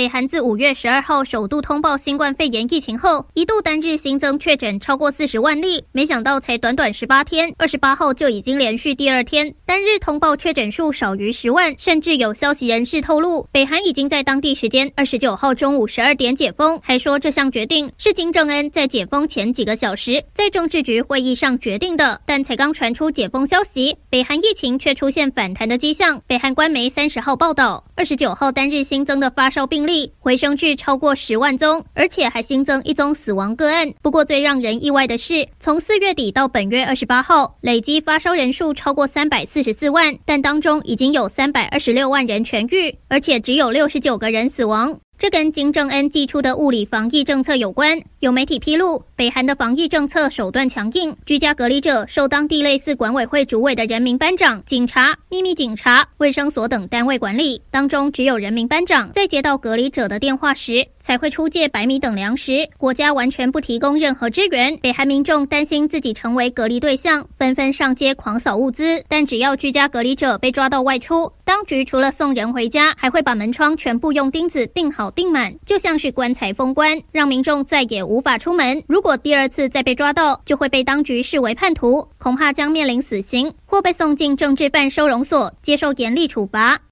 北韩自五月十二号首度通报新冠肺炎疫情后，一度单日新增确诊超过四十万例。没想到才短短十八天，二十八号就已经连续第二天单日通报确诊数少于十万。甚至有消息人士透露，北韩已经在当地时间二十九号中午十二点解封，还说这项决定是金正恩在解封前几个小时在政治局会议上决定的。但才刚传出解封消息，北韩疫情却出现反弹的迹象。北韩官媒三十号报道，二十九号单日新增的发烧病例。回升至超过十万宗，而且还新增一宗死亡个案。不过，最让人意外的是，从四月底到本月二十八号，累计发烧人数超过三百四十四万，但当中已经有三百二十六万人痊愈，而且只有六十九个人死亡。这跟金正恩祭出的物理防疫政策有关。有媒体披露，北韩的防疫政策手段强硬，居家隔离者受当地类似管委会主委的人民班长、警察、秘密警察、卫生所等单位管理。当中只有人民班长在接到隔离者的电话时，才会出借白米等粮食。国家完全不提供任何支援。北韩民众担心自己成为隔离对象，纷纷上街狂扫物资。但只要居家隔离者被抓到外出，当局除了送人回家，还会把门窗全部用钉子钉好。钉满，就像是棺材封棺，让民众再也无法出门。如果第二次再被抓到，就会被当局视为叛徒，恐怕将面临死刑，或被送进政治犯收容所接受严厉处罚。